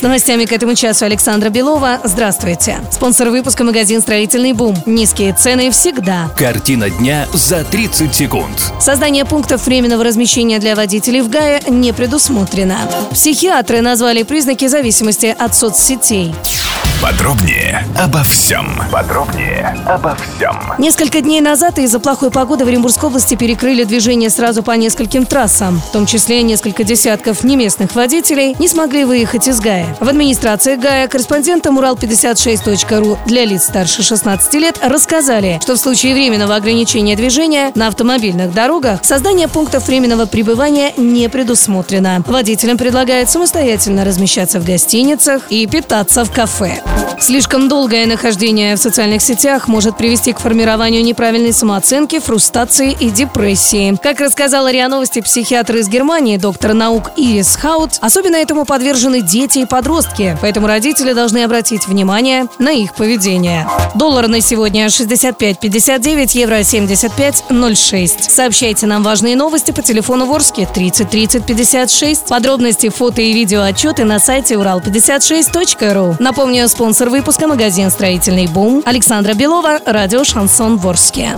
С новостями к этому часу Александра Белова. Здравствуйте. Спонсор выпуска магазин «Строительный бум». Низкие цены всегда. Картина дня за 30 секунд. Создание пунктов временного размещения для водителей в ГАЭ не предусмотрено. Психиатры назвали признаки зависимости от соцсетей. Подробнее обо всем. Подробнее обо всем. Несколько дней назад из-за плохой погоды в Оренбургской области перекрыли движение сразу по нескольким трассам. В том числе несколько десятков неместных водителей не смогли выехать из ГАЭ. В администрации ГАЭ корреспондентам Урал56.ру для лиц старше 16 лет рассказали, что в случае временного ограничения движения на автомобильных дорогах создание пунктов временного пребывания не предусмотрено. Водителям предлагают самостоятельно размещаться в гостиницах и питаться в кафе. Слишком долгое нахождение в социальных сетях может привести к формированию неправильной самооценки, фрустрации и депрессии. Как рассказала РИА Новости психиатр из Германии, доктор наук Ирис Хаут, особенно этому подвержены дети и подростки, поэтому родители должны обратить внимание на их поведение. Доллар на сегодня 65.59, евро 75.06. Сообщайте нам важные новости по телефону Ворске 30 30 56. Подробности, фото и видео отчеты на сайте урал56.ру. Напомню, спонсор выпуска магазин «Строительный бум» Александра Белова, радио «Шансон Ворске».